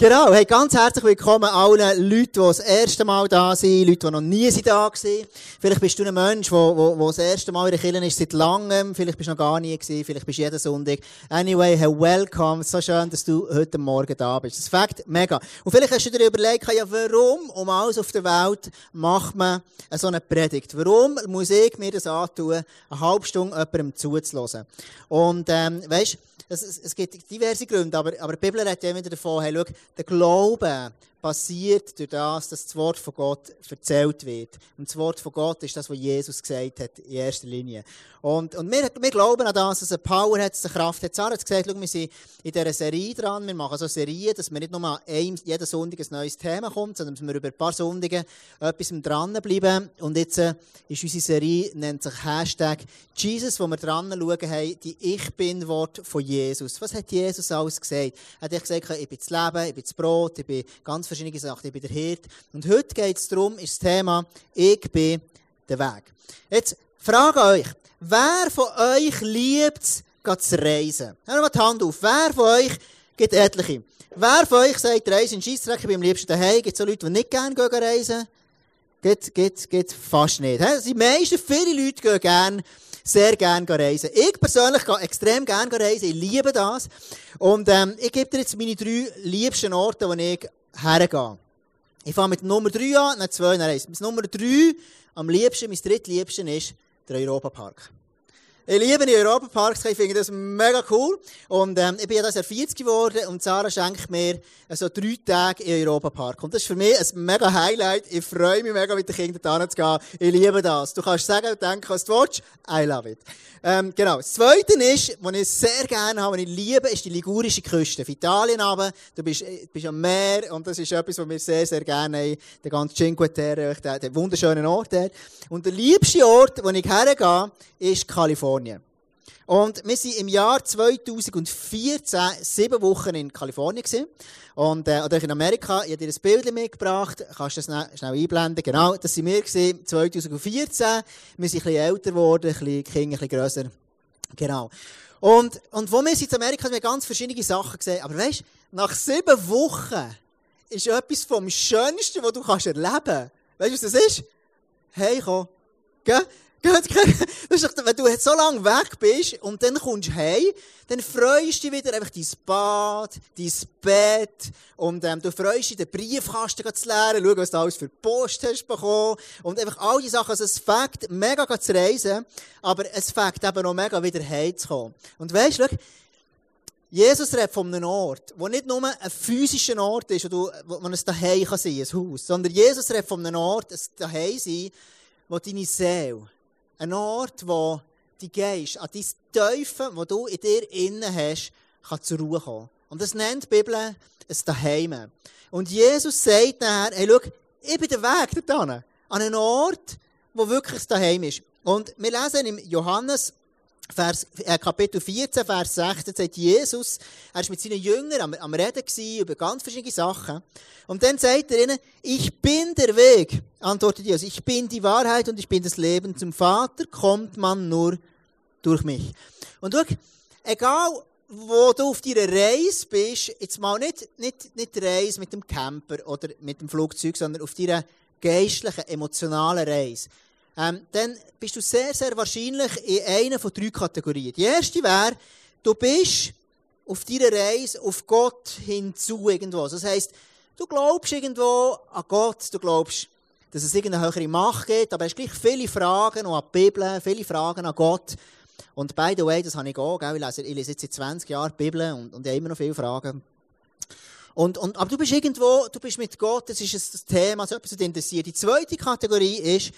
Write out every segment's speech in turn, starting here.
Genau, hey, ganz herzlich willkommen allen Leuten, die das erste Mal da sind, Leute, die noch nie da waren. Vielleicht bist du ein Mensch, der, der, der das erste Mal in der Kirche ist seit langem, vielleicht bist du noch gar nie gewesen, vielleicht bist du jeden Sonntag. Anyway, hey, welcome, so schön, dass du heute Morgen da bist. Das fängt mega. Und vielleicht hast du dir überlegt, ja, warum um alles auf der Welt macht man so eine Predigt? Warum muss ich mir das antun, eine halbe Stunde jemandem zuzulassen? Und, ähm, weisst, es, es, gibt diverse Gründe, aber, aber die Bibel redet ja immer davon, hey, schau, der Glaube passiert durch das, dass das Wort von Gott erzählt wird. Und das Wort von Gott ist das, was Jesus gesagt hat, in erster Linie. Und, und wir, wir glauben an das, dass es eine Power hat, dass es eine Kraft hat. Sarah hat gesagt, schau, wir sind in dieser Serie dran, wir machen so Serien, dass wir nicht nur an einem, jeden Sonntag ein neues Thema kommt, sondern dass wir über ein paar Sonntage etwas dranbleiben. Und jetzt äh, ist unsere Serie, nennt sich Hashtag Jesus, wo wir dran schauen haben, die Ich Bin-Wort von Jesus. Was hat Jesus alles gesagt? Er hat gesagt, ich bin das Leben, ich bin das Brot, ich bin ganz verschiedene Sachen, ich bin der Hirt. Und heute geht es darum, ist das Thema, ich bin der Weg. Jetzt, frage euch, Wer von euch liebt es, zu reisen? Hör mal die Hand auf. Wer von euch gibt etliche? Wer von euch sagt, Reisen in Scheissdreck, ich bin am liebsten daheim? Gibt es so Leute, die nicht gerne gehen reisen? Geht, geht, geht fast nicht. Die meisten, viele Leute gehen gerne, sehr gerne reisen. Ich persönlich gehe extrem gerne reisen. Ich liebe das. Und, ähm, ich gebe dir jetzt meine drei liebsten Orte, wo ich hergehe. Ich fange mit Nummer drei an, dann zwei, dann eins. Mit Nummer drei, am liebsten, mein drittliebsten ist, der Europapark. Ich liebe die Europaparks, ich finde das mega cool. Und ähm, ich bin ja das Jahr 40 geworden und Sarah schenkt mir so also, drei Tage im Europapark. Und das ist für mich ein mega Highlight. Ich freue mich mega, mit den Kindern da zu gehen. Ich liebe das. Du kannst sagen und denken, was du willst. I love it. Ähm, genau. Das Zweite ist, was ich sehr gerne habe, was ich liebe, ist die ligurische Küste. Auf Italien aber, du bist, äh, bist am Meer und das ist etwas, was wir sehr, sehr gerne haben. Der ganze Cinque Terre, der, der wunderschöne Ort der. Und der liebste Ort, wo ich hergehe, ist Kalifornien. Und wir waren im Jahr 2014 sieben Wochen in Kalifornien gewesen. Und, äh, oder in Amerika. Ich habe dir ein Bild mitgebracht. Kannst du das schnell einblenden? Genau, das waren wir gewesen, 2014. Wir sind ein bisschen älter geworden, ein bisschen Kinder, ein bisschen grösser. Genau. Und, und wo wir sind in Amerika, haben wir ganz verschiedene Sachen gesehen. Aber weißt, nach sieben Wochen ist etwas vom Schönsten, was du kannst erleben kannst. Weißt du, was das ist? Hey, komm. Gell? Doch, wenn du so lange weg bist und dann kommst du heim, dann freust du dich wieder einfach dein Bad, dein Bett und ähm, du freust dich, den Briefkasten zu lernen, schauen, was du alles für Post hast bekommen und einfach all die Sachen. Also es fängt mega zu reisen, aber es fängt eben noch mega wieder heimzukommen. Und weisst du, Jesus redet von einem Ort, wo nicht nur ein physischer Ort ist, wo, du, wo man es daheim kann sein, ein Haus, sondern Jesus redet von einem Ort, ein daheim sein, wo deine Seele ein Ort, wo die Geist an dein Teufel, wo du in dir innen hast, kann zur Ruhe kommen. Und das nennt die Bibel ein Daheim. Und Jesus sagt nachher, hey, schau, ich bin der Weg dorthin. An einen Ort, wo wirklich das Daheim ist. Und wir lesen im Johannes Vers, äh, Kapitel 14, Vers 16 sagt Jesus, er war mit seinen Jüngern am, am Reden gewesen, über ganz verschiedene Sachen. Und dann sagt er ihnen, ich bin der Weg, antwortet Jesus, ich bin die Wahrheit und ich bin das Leben. Zum Vater kommt man nur durch mich. Und schau, egal, wo du auf deiner Reise bist, jetzt mal nicht, nicht, nicht Reise mit dem Camper oder mit dem Flugzeug, sondern auf deiner geistlichen, emotionalen Reise ähm, dann bist du sehr, sehr wahrscheinlich in einer von drei Kategorien. Die erste wäre, du bist auf deiner Reise auf Gott hinzu irgendwo. Das heisst, du glaubst irgendwo an Gott, du glaubst, dass es irgendeine höhere Macht gibt, aber hast gleich viele Fragen an die Bibel, viele Fragen an Gott. Und by the way, das habe ich auch, gell? Ich, lese, ich lese jetzt seit 20 Jahren die Bibel und, und ich habe immer noch viele Fragen. Und, und, aber du bist irgendwo, du bist mit Gott, das ist ein Thema, so etwas, das dich interessiert. Die zweite Kategorie ist,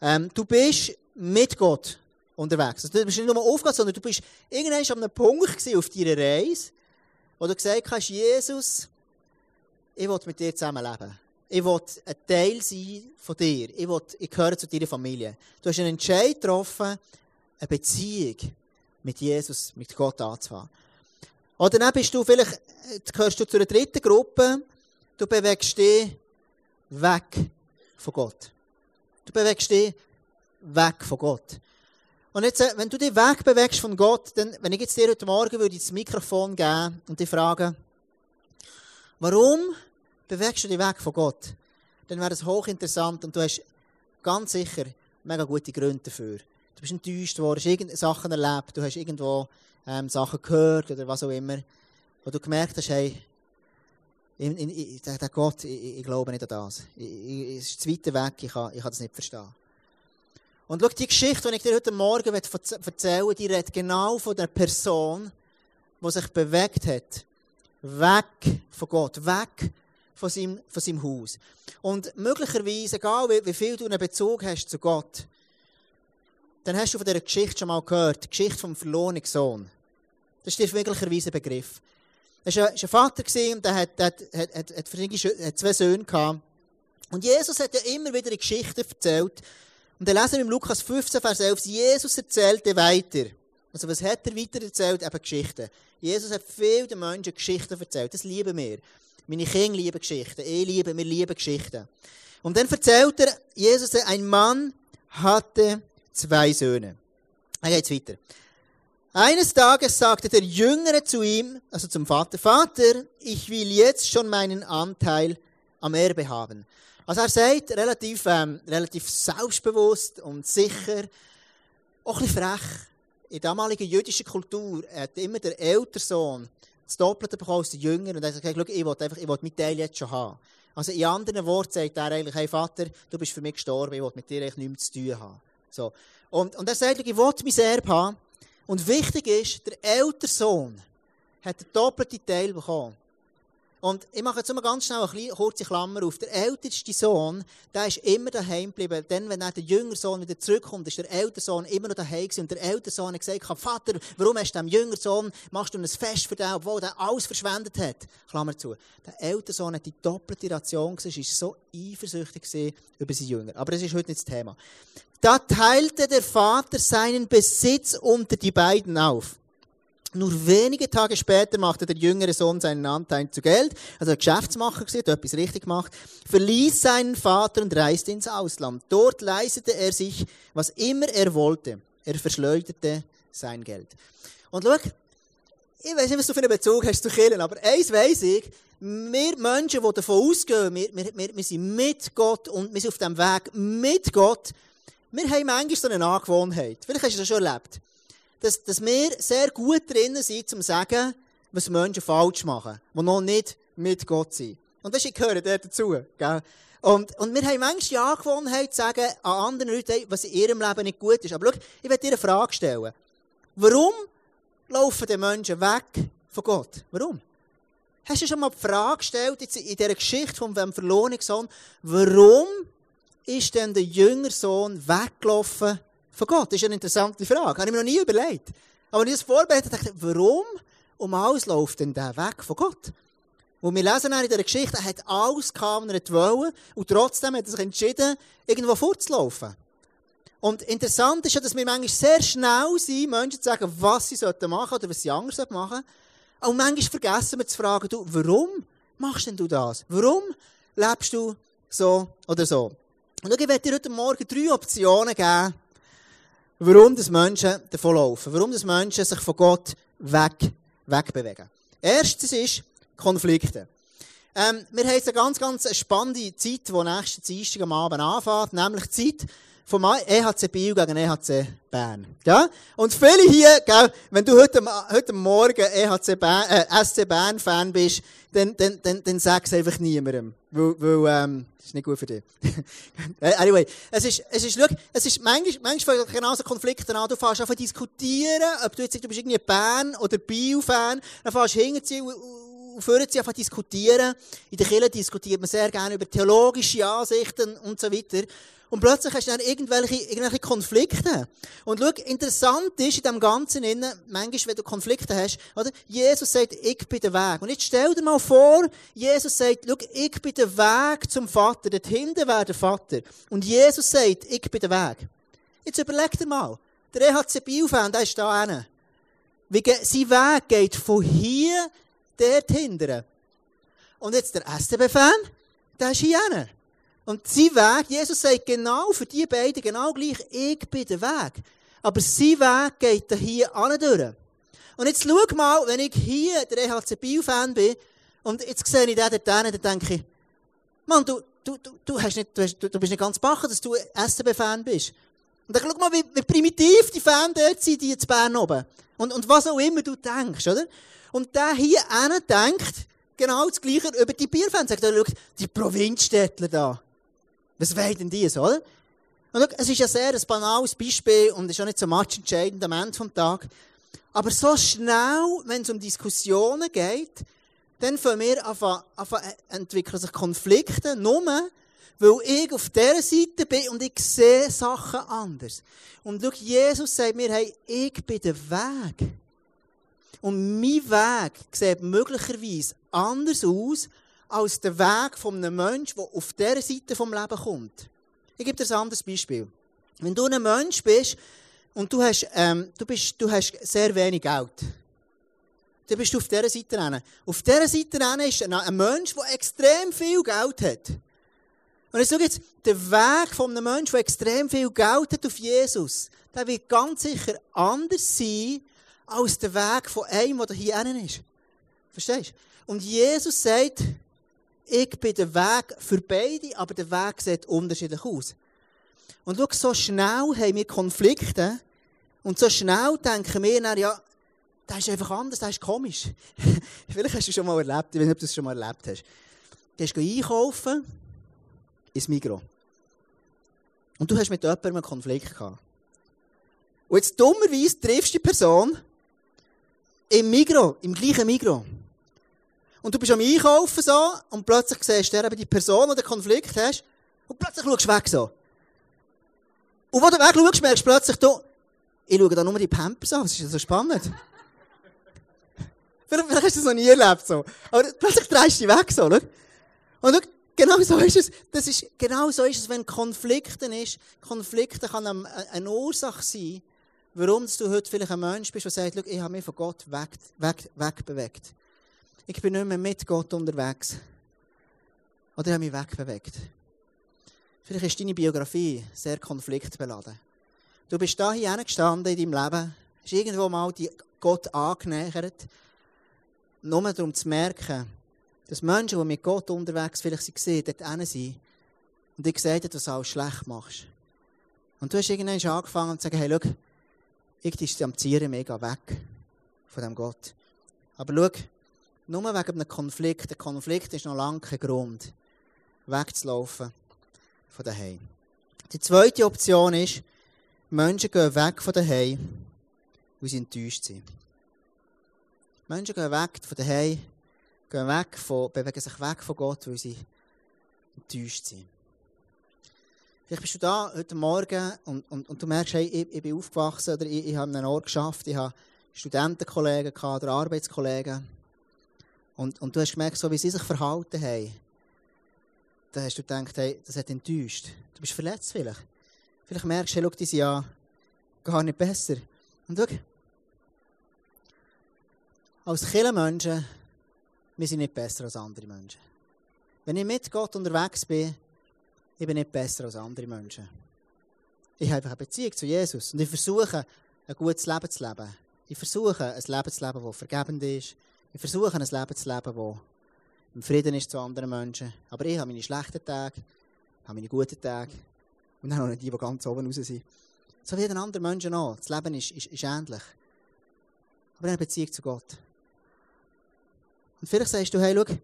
ähm, du bist mit Gott unterwegs. Also, du bist nicht nur aufgehört, sondern du bist irgendwann an einem Punkt auf deiner Reise, wo du gesagt hast, Jesus, ich will mit dir zusammenleben. Ich will ein Teil sein von dir. Ich, will, ich gehöre zu deiner Familie. Du hast einen Entscheid getroffen, eine Beziehung mit Jesus, mit Gott anzufangen. Oder dann bist du vielleicht, gehörst du zu einer dritten Gruppe, du bewegst dich weg von Gott. Du bewegst dich weg von Gott. Und jetzt, äh, wenn du dich wegbewegst von Gott, dann, wenn ich jetzt dir heute Morgen würde das Mikrofon geben und dich fragen, Warum bewegst du dich weg von Gott? Dann wäre das hochinteressant und du hast ganz sicher mega gute Gründe dafür. Du bist enttäuscht worden, hast irgendwelche Sachen erlebt, du hast irgendwo ähm, Sachen gehört oder was auch immer, wo du gemerkt hast, hey, in, in, der, der Gott, ich, ich, glaube nicht an das. Es ist zu weit weg, ich kann, ich kann das nicht verstehen. Und schau, die Geschichte, die ich dir heute Morgen erzählen will, die redet genau von der Person, die sich bewegt hat. Weg von Gott, weg von seinem, von seinem Haus. Und möglicherweise, egal wie, wie viel du einen Bezug hast zu Gott, dann hast du von dieser Geschichte schon mal gehört, die Geschichte vom verlorenen Sohn. Das ist dir möglicherweise ein Begriff. Er war ein, Vater und der hat, hat, hat, hat, hat zwei Söhne gehabt. Und Jesus hat ja immer wieder eine Geschichte erzählt. Und dann lesen wir im Lukas 15, Vers 11, Jesus erzählte weiter. Also was hat er weiter erzählt? Eben Geschichten. Jesus hat viel den Menschen Geschichten erzählt. Das lieben wir. Meine Kinder lieben Geschichten. Ich liebe, wir lieben Geschichten. Und dann erzählt er, Jesus, ein Mann hatte zwei Söhne. Er geht weiter. Eines Tages sagte der Jüngere zu ihm, also zum Vater, Vater, ich will jetzt schon meinen Anteil am Erbe haben. Also er sagt, relativ, ähm, relativ selbstbewusst und sicher, auch ein bisschen frech. In der damaligen jüdischen Kultur hat immer der ältere Sohn das Doppelte bekommen als der Jünger und er hat gesagt, ich will einfach, ich will meinen Teil jetzt schon haben. Also in anderen Worten sagt er eigentlich, hey Vater, du bist für mich gestorben, ich will mit dir eigentlich nichts zu tun haben. So. Und, und er sagt, ich will mein Erbe haben. Und wichtig ist, der ältere Sohn hat den doppelten Teil bekommen. Und ich mache jetzt mal ganz schnell eine kurze Klammer auf. Der älteste Sohn, der ist immer daheim geblieben. Denn wenn dann der jüngere Sohn wieder zurückkommt, ist der ältere Sohn immer noch daheim gewesen. Und der ältere Sohn hat gesagt, Vater, warum hast du dem jüngeren Sohn, machst du ein Fest für den, obwohl der alles verschwendet hat? Klammer zu. Der ältere Sohn hat die doppelte Ration gesehen, war so eifersüchtig über seinen Jünger. Aber das ist heute nicht das Thema. Da teilte der Vater seinen Besitz unter die beiden auf. Nur wenige Tage später machte der jüngere Sohn seinen Anteil zu Geld, also Geschäftsmacher gewesen, hat etwas richtig gemacht, verließ seinen Vater und reiste ins Ausland. Dort leistete er sich, was immer er wollte. Er verschleuderte sein Geld. Und schau, ich weiß nicht, was du für einen Bezug hast zu Killen, aber eins weiss ich, wir Menschen, die davon ausgehen, wir, wir, wir sind mit Gott und wir sind auf dem Weg mit Gott, wir haben manchmal so eine Angewohnheit. Vielleicht hast du das schon erlebt. Dass, dass wir sehr gut drinnen sind, zu sagen, was Menschen falsch machen, die noch nicht mit Gott sind. Und das, ich gehöre dazu. Gell? Und, und wir haben manchmal die Angewohnheit zu sagen an anderen Leuten, was in ihrem Leben nicht gut ist. Aber schau, ich werde dir eine Frage stellen. Warum laufen die Menschen weg von Gott? Warum? Hast du schon mal die Frage gestellt, jetzt in dieser Geschichte vom verlorenen Sohn, warum ist denn der jüngere Sohn weggelaufen von Gott? Das ist eine interessante Frage. Habe ich mir noch nie überlegt. Aber wenn ich das vorbereitet dachte ich, warum um alles läuft denn der weg von Gott? Und wir lesen in dieser Geschichte, er hat alles gehabt, was er wollte, und trotzdem hat er sich entschieden, irgendwo fortzulaufen. Und interessant ist ja, dass wir manchmal sehr schnell sind, Menschen zu sagen, was sie machen sollten oder was sie anders machen sollten. Und manchmal vergessen wir zu fragen, du, warum machst denn du das? Warum lebst du so oder so? Und ich werde dir heute Morgen drei Optionen geben, warum das Menschen davon laufen, warum das Menschen sich von Gott weg, wegbewegen. Erstens ist Konflikte. Ähm, wir haben eine ganz, ganz spannende Zeit, die nächsten Dienstag am Abend anfängt, nämlich die Zeit vom EHC Biel gegen EHC Bern. Ja? Und viele hier, gell, wenn du heute, heute Morgen EHC Bern, äh, SC Bern Fan bist, dann, dann, dann, dann sag es einfach niemandem. Weil, weil ähm, das ist nicht gut für dich. Äh, anyway, es ist, es ist, schau, es ist manchmal, manchmal genauso Konflikte an, du fährst einfach diskutieren, ob du jetzt du bist irgendwie Bern oder Biel-Fan, dann fährst du hinterziehen und führen sie einfach diskutieren. In der Kirche diskutiert man sehr gerne über theologische Ansichten und so weiter. Und plötzlich hast du dann irgendwelche, irgendwelche Konflikte. Und schau, interessant ist in dem Ganzen innen, manchmal, wenn du Konflikte hast, oder? Jesus sagt, ich bin der Weg. Und jetzt stell dir mal vor, Jesus sagt, schau, ich bin der Weg zum Vater. Dort hinten wäre der Vater. Und Jesus sagt, ich bin der Weg. Jetzt überleg dir mal. Der EHC Biel-Fan, der ist da hinten. Wie sein Weg geht von hier dort hinten. Und jetzt der STB-Fan, der ist hier hinten. Und sein Weg, Jesus sagt genau für die beiden genau gleich, ich bin der Weg. Aber sein Weg geht hier an durch. Und jetzt schau mal, wenn ich hier der EHC Biel-Fan bin, Und jetzt sehe ich den dort dann denke ich, Mann, du, du, du, du, hast nicht, du, hast, du, bist nicht ganz bachen, dass du SCB-Fan bist. Und dann schau mal, wie, wie primitiv die Fans dort sind, die in Bern oben. Und, und was auch immer du denkst, oder? Und der hier einer denkt genau das Gleiche über die Bierfans. Sagt, schau, die Provinzstädtler da. Was wollen denn die, oder? Und schau, es ist ja sehr ein banales Beispiel und ist auch nicht so much entscheidend am Ende des Tages. Aber so schnell, wenn es um Diskussionen geht, dann fangen wir an, an, entwickeln sich Konflikte, nur weil ich auf dieser Seite bin und ich sehe Sachen anders. Und schau, Jesus sagt mir, hey, ich bin der Weg. Und mein Weg sieht möglicherweise anders aus als der Weg von einem Menschen, der auf dieser Seite vom Leben kommt. Ich gebe dir ein anderes Beispiel. Wenn du ein Mensch bist und du hast, ähm, du bist, du hast sehr wenig Geld, dann bist du auf dieser Seite hin. Auf dieser Seite ist ein Mensch, der extrem viel Geld hat. Und ich sage jetzt, der Weg von einem Menschen, der extrem viel Geld hat auf Jesus, der wird ganz sicher anders sein, als der Weg von einem, der hier ist. Verstehst du? Und Jesus sagt, ich bin der Weg für beide, aber der Weg sieht unterschiedlich aus. Und schau, so schnell haben wir Konflikte und so schnell denken wir dann, ja, das ist einfach anders, das ist komisch. Vielleicht hast du es schon mal erlebt, ich weiß nicht, ob du es schon mal erlebt hast. Du gehst einkaufen ins Migros. Und du hast mit jemandem einen Konflikt gehabt. Und jetzt dummerweise triffst du die Person im Migros, im gleichen Migros. Und du bist am Einkaufen so, und plötzlich siehst du eben die Person, die den Konflikt hast, und plötzlich schaust du weg so. Und wo du weg schaust, merkst du plötzlich, du, ich schaue da nur die Pampers an, das ist ja so spannend. vielleicht, vielleicht hast du das noch nie erlebt, so. Aber plötzlich drehst du dich weg, so, schau. Und schau, genau so ist es. Das ist, genau so ist es, wenn Konflikte ist. Konflikte kann eine Ursache sein, warum du heute vielleicht ein Mensch bist, der sagt, ich habe mich von Gott weg, weg, wegbewegt. Ich bin nicht mehr mit Gott unterwegs. Oder ich habe mich wegbewegt. Vielleicht ist deine Biografie sehr konfliktbeladen. Du bist da hier gestanden in deinem Leben, hast irgendwo mal Gott angenähert, nur darum zu merken, dass Menschen, die mit Gott unterwegs vielleicht sind, dort hin sind und ich gesagt dass du alles schlecht machst. Und du hast irgendwann angefangen zu sagen, hey, schau, ich distanziere mega weg von dem Gott. Aber schau, nur wegen einem Konflikt, der Konflikt ist noch lange kein Grund, wegzulaufen von daheim. Die zweite Option ist, Menschen gehen weg von daheim, weil sie enttäuscht sind. Menschen gehen weg von daheim, gehen weg von, bewegen sich weg von Gott, weil sie enttäuscht sind. Vielleicht bist du da heute Morgen und, und, und du merkst, hey, ich, ich bin aufgewachsen oder ich, ich habe einen Ort geschafft, ich habe Studentenkollegen oder Arbeitskollegen. Und, und du hast gemerkt, so wie sie sich verhalten haben, da hast du gedacht, hey, das hat enttäuscht. Du bist verletzt vielleicht. Vielleicht merkst du, hey, schau, die sind ja gar nicht besser. Und schau, als Kirchenmenschen wir sind nicht besser als andere Menschen. Wenn ich mit Gott unterwegs bin, ich bin nicht besser als andere Menschen. Ich habe einfach eine Beziehung zu Jesus und ich versuche, ein gutes Leben zu leben. Ich versuche, ein Leben zu leben, das vergebend ist. Ich versuche, ein Leben zu leben, das im Frieden ist zu anderen Menschen. Aber ich habe meine schlechten Tage, habe meine guten Tage und dann nicht die, die ganz oben raus sind. So wie jeden anderen Menschen auch. Das Leben ist, ist, ist ähnlich. Aber eine Beziehung zu Gott. Und vielleicht sagst du, hey, schau,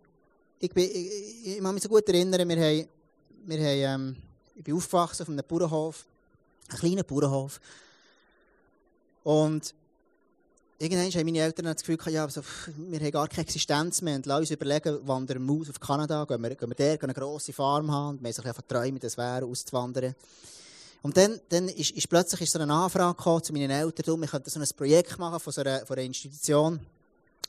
ich, bin, ich, ich, ich kann mich so gut erinnern, wir haben, wir haben, ähm, ich bin aufgewachsen auf einem Bauernhof, einem kleinen Bauernhof. Und irgendwann haben meine Eltern das Gefühl, ja, also, wir haben gar keine Existenz mehr und lassen uns überlegen, wandern wir aus auf Kanada, gehen wir, gehen wir der, gehen eine grosse Farm haben und wir haben sich einfach träumen, das wäre, auszuwandern. Und dann, dann ist, ist plötzlich ist so eine Anfrage gekommen zu meinen Eltern, wir könnten so ein Projekt machen von so einer, von einer Institution. Und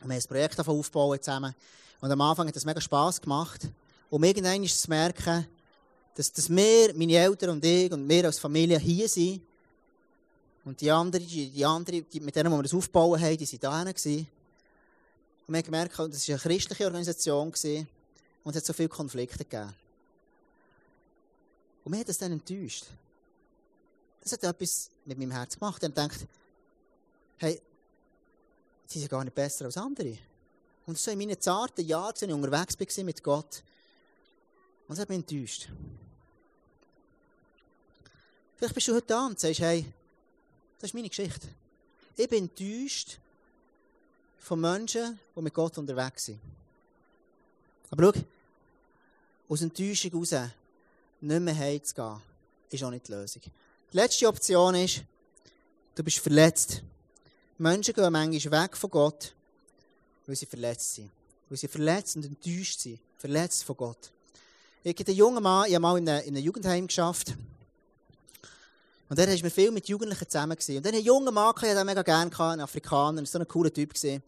wir haben ein Projekt aufbauen zusammen. Und am Anfang hat es mega Spass gemacht. Um irgendwann zu merken, dass, dass wir, meine Eltern und ich und wir als Familie hier sind. Und die anderen, die, die anderen die, mit denen, die wir das aufbauen haben, die waren da hinten. Und wir haben gemerkt, das war eine christliche Organisation gewesen, und es hat so viele Konflikte gegeben. Und mir hat das dann enttäuscht. Das hat etwas mit meinem Herz gemacht. Ich habe gedacht, hey, sie sind gar nicht besser als andere. Und so in meinen zarten Jahren, als ich unterwegs war mit Gott, und das hat mich enttäuscht. Vielleicht bist du heute da und sagst, hey, das ist meine Geschichte. Ich bin enttäuscht von Menschen, die mit Gott unterwegs sind. Aber schau, aus Enttäuschung heraus nicht mehr heimzugehen, ist auch nicht die Lösung. Die letzte Option ist, du bist verletzt. Menschen gehen manchmal weg von Gott, weil sie verletzt sind. Weil sie verletzt und enttäuscht sind. Verletzt von Gott. Ich habe einen jungen Mann, ich habe mal in einem Jugendheim geschafft. Und dann war mir viel mit Jugendlichen zusammen. Gewesen. Und dann ein junger Mann, ich hatte mega gerne, ein Afrikaner, so ein cooler Typ. Gewesen.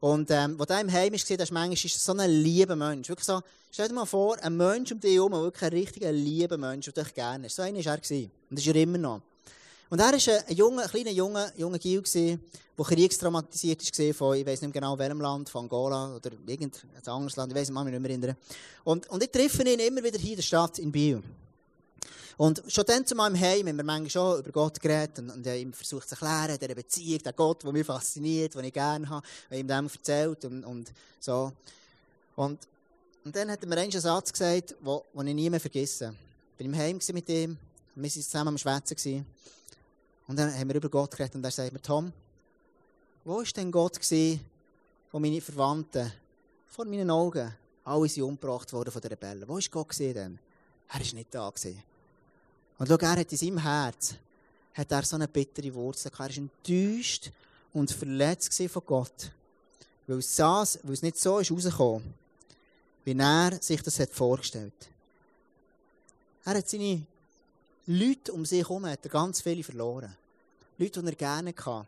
Und ähm, wo der im Heim war, das ist manchmal so ein lieber Mensch. Wirklich so, stell dir mal vor, ein Mensch um dich herum, wirklich ein richtiger lieber Mensch, der dich gerne ist. So einer war er. Gewesen. Und das ist er immer noch. Und er war ein, junger, ein kleiner, junger, junger Gil, der kriegstraumatisiert war von, ich weiß nicht genau welchem Land, von Angola oder irgendein anderes Land, ich weiß nicht mehr erinnern. Und, und ich treffe ihn immer wieder hier in der Stadt, in Biel. Und schon dann zu meinem Heim haben wir manchmal schon über Gott geredet und, und ich versucht zu erklären, dieser Beziehung, der Gott, der mich fasziniert, den ich gerne habe, und ihm dem erzählt und, und so. Und, und dann hat er mir einen Satz gesagt, den ich nie mehr vergessen. Ich war im Heim mit ihm, wir waren zusammen am Schwätzen. Und dann haben wir über Gott geredet und er sagt mir, Tom, wo war denn Gott wo meine Verwandten vor meinen Augen alle sind umgebracht worden von den Rebellen? Wo war Gott denn? Er war nicht da gewesen. Und schau, er hat in seinem Herz hat er so eine bittere Wurzel gehabt. Er war enttäuscht und verletzt von Gott. Weil es, saß, weil es nicht so ist rausgekommen, wie er sich das hat vorgestellt Er hat seine Leute um sich herum hat er ganz viele verloren. Leute, die er gerne hatte,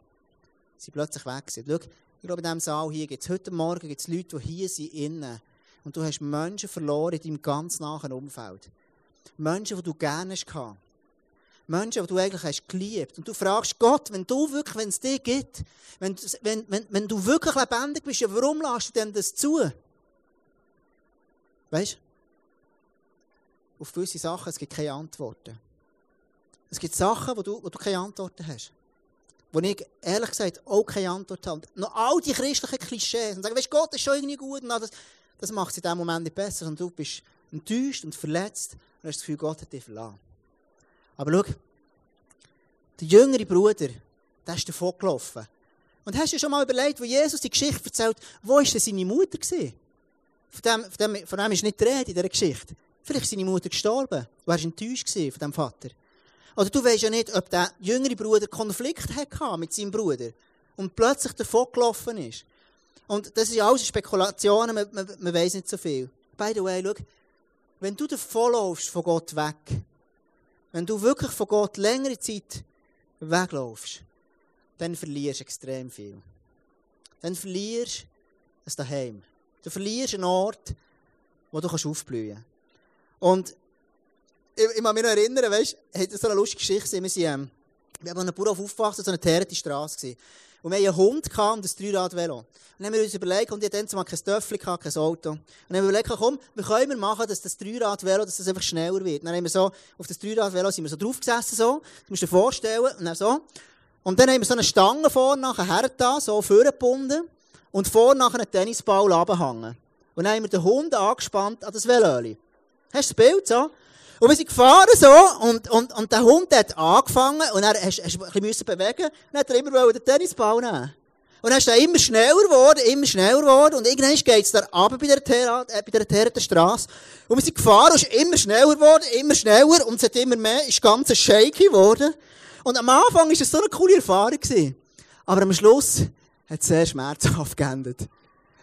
sind plötzlich weg. Schau, ich glaube, in diesem Saal hier gibt es heute Morgen gibt's Leute, die hier sind innen. Und du hast Menschen verloren in deinem ganz nahen Umfeld. Menschen, die du gerne hast. Menschen, die du eigentlich hast geliebt. Und du fragst Gott, wenn du wirklich, wenn es dir gibt, wenn, wenn, wenn, wenn du wirklich lebendig bist, ja, warum lässt du denn das zu? Weißt du? Auf gewisse Sachen, es gibt keine Antworten. Es gibt Sachen, wo du, wo du keine Antworten hast. Wo ich ehrlich gesagt auch keine Antwort habe. Noch all die christlichen Klischees und sagen, weißt Gott ist schon irgendwie gut. Und das, das macht es in dem Moment nicht besser. Und du bist enttäuscht und verletzt und hast das Gefühl, Gott hat dich verlassen. Aber schau, der jüngere Bruder, der ist davon gelaufen. Und hast du dir schon mal überlegt, wo Jesus die Geschichte erzählt, wo war denn seine Mutter? Von dem, von, dem, von dem ist nicht die Rede in dieser Geschichte. Vielleicht ist seine Mutter gestorben. Du warst enttäuscht von diesem Vater. Oder du weißt ja nicht, ob der jüngere Bruder Konflikt hatte mit seinem Bruder und plötzlich davon gelaufen ist. Und das ist alles Spekulationen, man, man, man weiß nicht so viel. By the way, schau, wenn du davonlaufst von Gott weg, wenn du wirklich von Gott längere Zeit weglaufst, dann verlierst du extrem viel. Dann verlierst du es daheim. Du verlierst einen Ort, wo du aufblühen kannst. Und ich, ich kann mich noch erinnern, weißt du, hat so eine lustige Geschichte. Wir, sind, ähm, wir haben an einem Bauernhof aufgewachsen, so eine teerte Straße. Gewesen. Und wir hatten einen Hund und ein Dreirad-Velo. Und dann haben wir uns überlegt, und ich hatte zumal kein Töffel, kein Auto. Und dann haben wir überlegt, komm, wir können machen, dass das Dreirad-Velo, dass das einfach schneller wird. Und dann haben wir so, auf das Dreirad-Velo sind wir so draufgesessen, so. Du musst dir vorstellen, und dann so. Und dann haben wir so eine Stange vorne nachher her so vorgebunden. Und vorne nachher einen Tennisball runterhängen. Und dann haben wir den Hund angespannt an das Velöli. Hast du das Bild so? Und wir sind gefahren so, und, und, und der Hund hat angefangen, und er hast, hast ein bisschen bewegen, und dann hat er immer den Tennisball nehmen. Und dann ist er immer schneller geworden, immer schneller geworden, und irgendwann geht es da runter bei der, Terra, äh, der Terratenstrasse. Und wir sind gefahren, und es ist immer schneller geworden, immer schneller, und es hat immer mehr, ist ganz shaky geworden. Und am Anfang war es so eine coole Erfahrung gewesen. Aber am Schluss hat es sehr schmerzhaft geendet.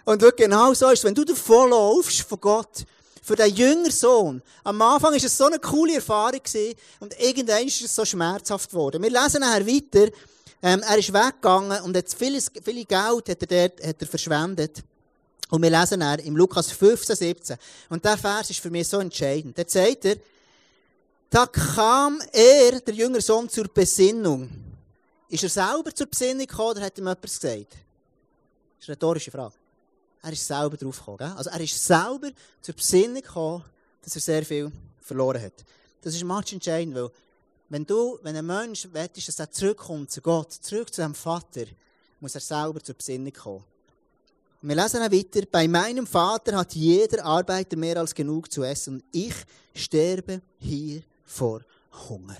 Und genau so ist es, wenn du davon laufst von Gott, für den jüngeren Sohn. Am Anfang war es so eine coole Erfahrung und irgendwann ist es so schmerzhaft geworden. Wir lesen nachher weiter, ähm, er ist weggegangen und hat viel, viel Geld hat er dort, hat er verschwendet. Und wir lesen nachher im Lukas 15, 17. Und der Vers ist für mich so entscheidend. Da sagt er, da kam er, der jüngere Sohn, zur Besinnung. Ist er selber zur Besinnung gekommen oder hat ihm jemand gesagt? Das ist eine rhetorische Frage. Er ist selber drauf gekommen. Also er ist selber zur Besinnung gekommen, dass er sehr viel verloren hat. Das ist manchmal entscheidend, weil wenn du, wenn ein Mensch wettest, dass er zurückkommt zu Gott, zurück zu seinem Vater, muss er selber zur Besinnung kommen. Wir lesen auch weiter. Bei meinem Vater hat jeder Arbeiter mehr als genug zu essen und ich sterbe hier vor Hunger.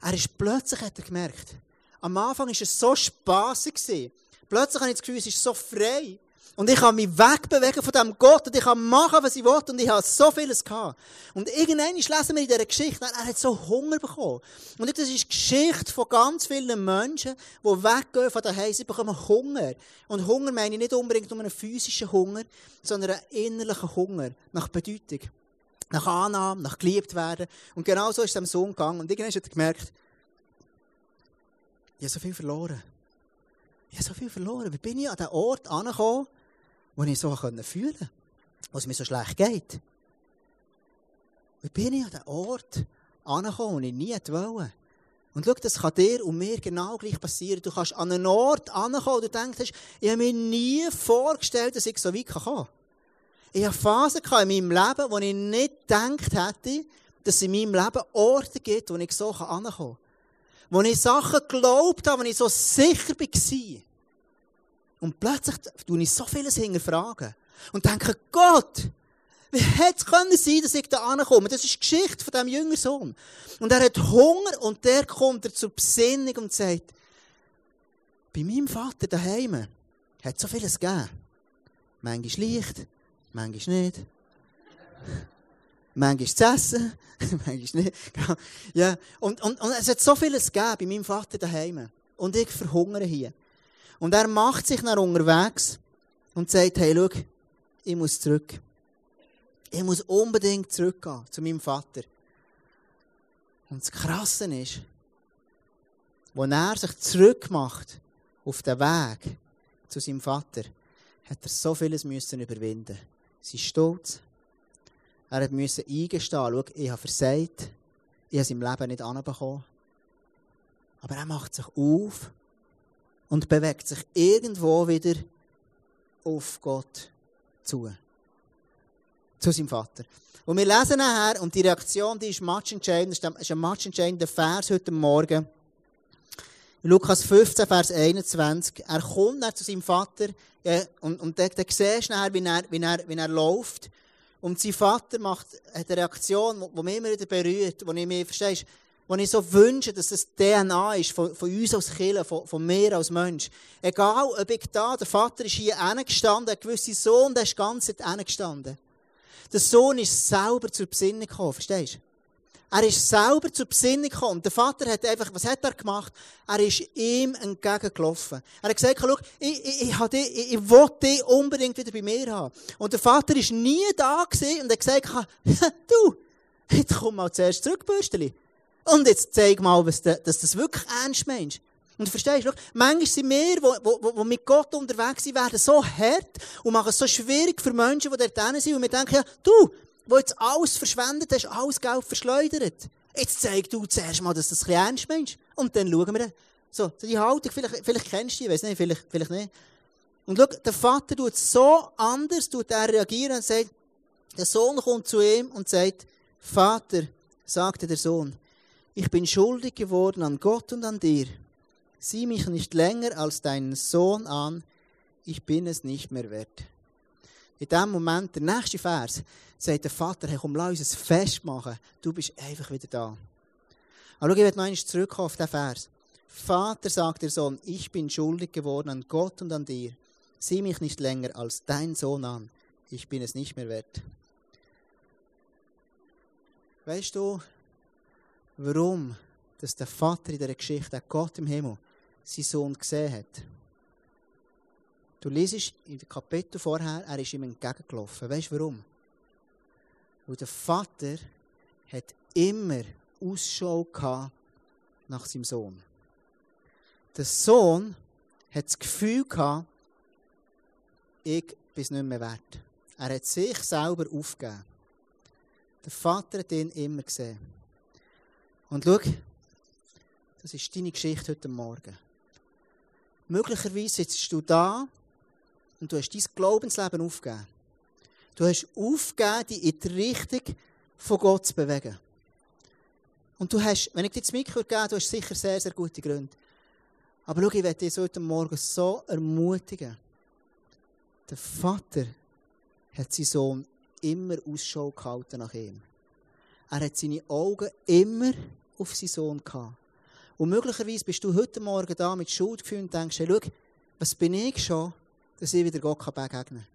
Er ist plötzlich, hat er gemerkt, am Anfang war es so spaßig. Plötzlich habe ich das Gefühl, es ist so frei. Und ich kann mich wegbewegen von diesem Gott und ich kann machen, was ich will und ich habe so vieles gehabt. Und irgendwann lesen wir in dieser Geschichte, er hat so Hunger bekommen. Und das ist die Geschichte von ganz vielen Menschen, die weggehen von daheim, sie bekommen Hunger. Und Hunger meine ich nicht unbedingt um einen physischen Hunger, sondern einen innerlichen Hunger nach Bedeutung. Nach Annahme, nach geliebt werden. Und genau so ist es dem Sohn gegangen. Und irgendwann hat er gemerkt, ich habe so viel verloren. Ich habe so viel verloren. Wie bin ich an den Ort angekommen, wo ich so fühlen konnte, wo es mir so schlecht geht. Wie bin ich an den Ort angekommen, wo ich nie wollte. Und schau, das kann dir und mir genau gleich passieren. Du kannst an einen Ort ankommen, wo du denkst, ich habe mir nie vorgestellt, dass ich so weit kommen kann. Ich habe Phasen in meinem Leben, wo ich nicht gedacht hätte, dass es in meinem Leben Orte gibt, wo ich so ankommen kann. Wo ich Sachen geglaubt habe, wo ich so sicher war. Und plötzlich tue ich so vieles hinterfragen. Und denke, Gott, wie hätte es können sein, dass ich da ankomme? Das ist die Geschichte von diesem jüngeren Sohn. Und er hat Hunger und der kommt er zur Besinnung und sagt, bei meinem Vater daheim hat es so vieles gegeben. Manchmal leicht, manchmal nicht. Manchmal zu essen, manchmal nicht. Ja. Und, und, und es hat so vieles gegeben bei meinem Vater daheim. Und ich verhungere hier. Und er macht sich nach unterwegs und sagt, hey, schau, ich muss zurück. Ich muss unbedingt zurückgehen zu meinem Vater. Und das Krasse ist, als er sich zurückmacht auf den Weg zu seinem Vater, hat er so vieles müssen überwinden. Sein Stolz. Er musste eingestehen, schau, ich habe versagt, ich habe es im Leben nicht anbekommen. Aber er macht sich auf und bewegt sich irgendwo wieder auf Gott zu. Zu seinem Vater. Und wir lesen nachher, und die Reaktion, die ist match entscheidend, das ist ein match entscheidender Vers heute Morgen. Lukas 15, Vers 21. Er kommt dann zu seinem Vater, ja, und, und da, da siehst du nachher, wie er, wie er, wie er läuft. Und sein Vater macht, hat eine Reaktion, die mich immer wieder berührt, wo ich mir, verstehst, wo ich so wünsche, dass das DNA ist von, von uns als Kirche, von, von mir als Mensch. Egal, ob ich da, der Vater ist hier gestanden, ein gewisser Sohn, der ist ganz gestanden. Der Sohn ist selber zur Besinnung gekommen, verstehst du? Er ist selber zur Besinnung gekommen. Der Vater hat einfach, was hat er gemacht? Er ist ihm entgegengelaufen. Er hat gesagt, schau, ich, ich, ich, dich, ich, will dich unbedingt wieder bei mir haben. Und der Vater ist nie da gewesen und hat gesagt, du, jetzt komm mal zuerst zurück, Bürsteli. Und jetzt zeig mal, dass du das wirklich ernst meinst. Und du verstehst, schau, manchmal sind wir, die mit Gott unterwegs sind, werden so hart und machen es so schwierig für Menschen, die dort sind. Und wir denken, ja, du, wo jetzt alles verschwendet hast, alles Geld verschleudert. Jetzt zeig du zuerst mal, dass du das ein ernst meinst. Und dann schauen wir. So, die Haltung, vielleicht, vielleicht kennst du die, ich weiß nicht, vielleicht, vielleicht nicht. Und schau, der Vater tut so anders, tut er reagieren und sagt, der Sohn kommt zu ihm und sagt, Vater, sagte der Sohn, ich bin schuldig geworden an Gott und an dir. Sieh mich nicht länger als deinen Sohn an, ich bin es nicht mehr wert. In dem Moment, der nächste Vers, sagt der Vater, hey, komm, lass uns ein Fest machen. Du bist einfach wieder da. Aber schau, ich werde noch einmal zurückkommen auf den Vers. Vater, sagt der Sohn, ich bin schuldig geworden an Gott und an dir. Sieh mich nicht länger als dein Sohn an. Ich bin es nicht mehr wert. Weißt du, warum dass der Vater in dieser Geschichte, Gott im Himmel, seinen Sohn gesehen hat. Du liest in dem Kapitel vorher, er ist ihm entgegengelaufen. Weißt du warum? Weil der Vater hat immer Ausschau gehabt nach seinem Sohn. Der Sohn hat das Gefühl gehabt, ich bin es nicht mehr wert. Er hat sich selber aufgegeben. Der Vater hat ihn immer gesehen. Und schau, das ist deine Geschichte heute Morgen. Möglicherweise sitzt du da und du hast dein Glaubensleben aufgegeben. Du hast aufgegeben, dich in die Richtung von Gott zu bewegen. Und du hast, wenn ich dir das Mikro gebe, du hast sicher sehr, sehr gute Gründe. Aber schau, ich werde dich heute Morgen so ermutigen. Der Vater hat seinen Sohn immer Ausschau gehalten nach ihm. Er hat seine Augen immer auf seinen Sohn gehabt. Und möglicherweise bist du heute Morgen da mit Schuldgefühl und denkst, hey, schau, was bin ich schon, dass ich wieder Gott begegnen kann.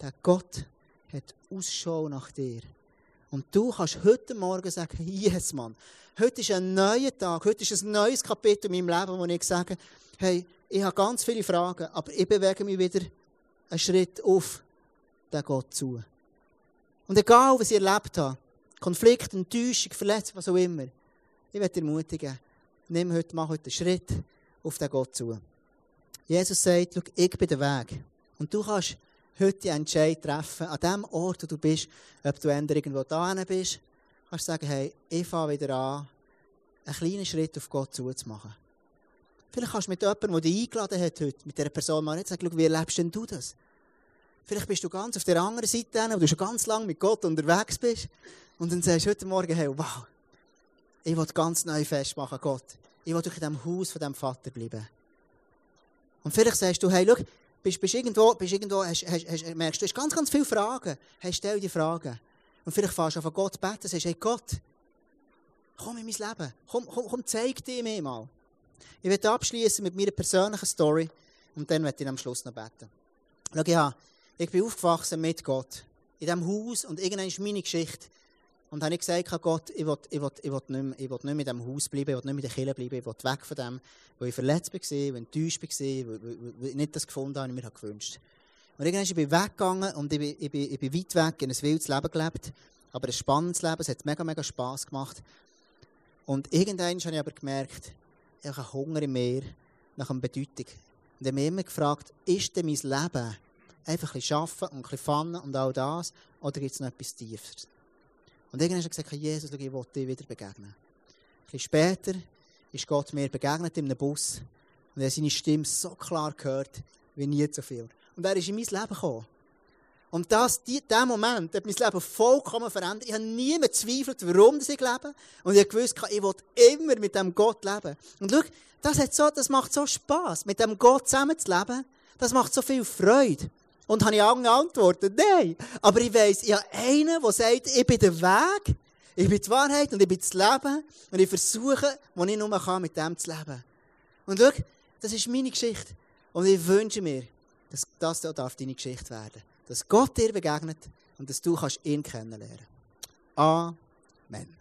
Der Gott hat Ausschau nach dir. Und du kannst heute Morgen sagen, yes, Mann, heute ist ein neuer Tag, heute ist ein neues Kapitel in meinem Leben, wo ich sage, hey, ich habe ganz viele Fragen, aber ich bewege mich wieder einen Schritt auf den Gott zu. Und egal, was ich erlebt habe, Konflikt, Enttäuschung, Verletzung, was auch immer, ich werde dir ermutigen, nimm heute, mach heute einen Schritt auf den Gott zu. Jesus sagt, schau, ich bin der Weg. Und du kannst heute einen Entscheid treffen, an dem Ort, wo du bist, ob du irgendwo da bist, kannst du sagen, hey, ich fange wieder an, einen kleinen Schritt auf Gott zuzumachen. Vielleicht kannst du mit jemandem, der dich eingeladen hat heute, mit dieser Person mal nicht sagen, wie erlebst denn du das? Vielleicht bist du ganz auf der anderen Seite, wo du schon ganz lange mit Gott unterwegs bist. Und dann sagst du heute Morgen, hey, wow, ich will ganz neu festmachen, Gott. Ich will in diesem Haus von diesem Vater bleiben. Und vielleicht sagst du, hey, schau, bist, bist irgendwo, bist irgendwo merkst du, hast ganz, ganz viele Fragen. Hey, stell dir Fragen. Und vielleicht fährst du von Gott beten, sagst, hey Gott, komm in mein Leben. Komm, komm, komm zeig dir mir mal. Ich werde abschließen mit meiner persönlichen Story und dann werde ich am Schluss noch beten. Schau, ja, ich bin aufgewachsen mit Gott. In diesem Haus und irgendwann ist meine Geschichte. Und dann habe ich gesagt, Gott, ich will, ich, will, ich, will nicht mehr, ich will nicht mehr in diesem Haus bleiben, ich will nicht mehr in der Kirche bleiben, ich will weg von dem, wo ich verletzt war, wo ich enttäuscht war, wo ich nicht das gefunden habe, was ich mir gewünscht habe. Und irgendwann bin ich weggegangen und ich bin, ich, bin, ich bin weit weg in ein wildes Leben gelebt, aber ein spannendes Leben, es hat mega, mega Spass gemacht. Und irgendwann habe ich aber gemerkt, ich habe Hunger im Meer nach einer Bedeutung. Und ich habe mich immer gefragt, ist denn mein Leben einfach ein bisschen arbeiten und ein bisschen fannen und all das, oder gibt es noch etwas Tieferes? Und irgendwann hat er gesagt, Jesus, ich will dir wieder begegnen. Ein bisschen später ist Gott mir begegnet in einem Bus und er hat seine Stimme so klar gehört, wie nie zuvor. Und er ist in mein Leben gekommen. Und das, dieser Moment hat mein Leben vollkommen verändert. Ich habe nie mehr gezweifelt, warum ich lebe. Und ich gewusst, ich will immer mit dem Gott leben. Und schau, das, hat so, das macht so Spass, mit dem Gott zusammen zu leben. Das macht so viel Freude. Und habe ich geantwortet, nein. Aber ich weiss, ich habe einen, der sagt, ich bin der Weg, ich bin die Wahrheit und ich bin das Leben. Und ich versuche, wo ich nur kann, mit dem zu leben. Und schau, das ist meine Geschichte. Und ich wünsche mir, dass das darf deine Geschichte werden. Dass Gott dir begegnet und dass du ihn kennenlernen kannst. Amen.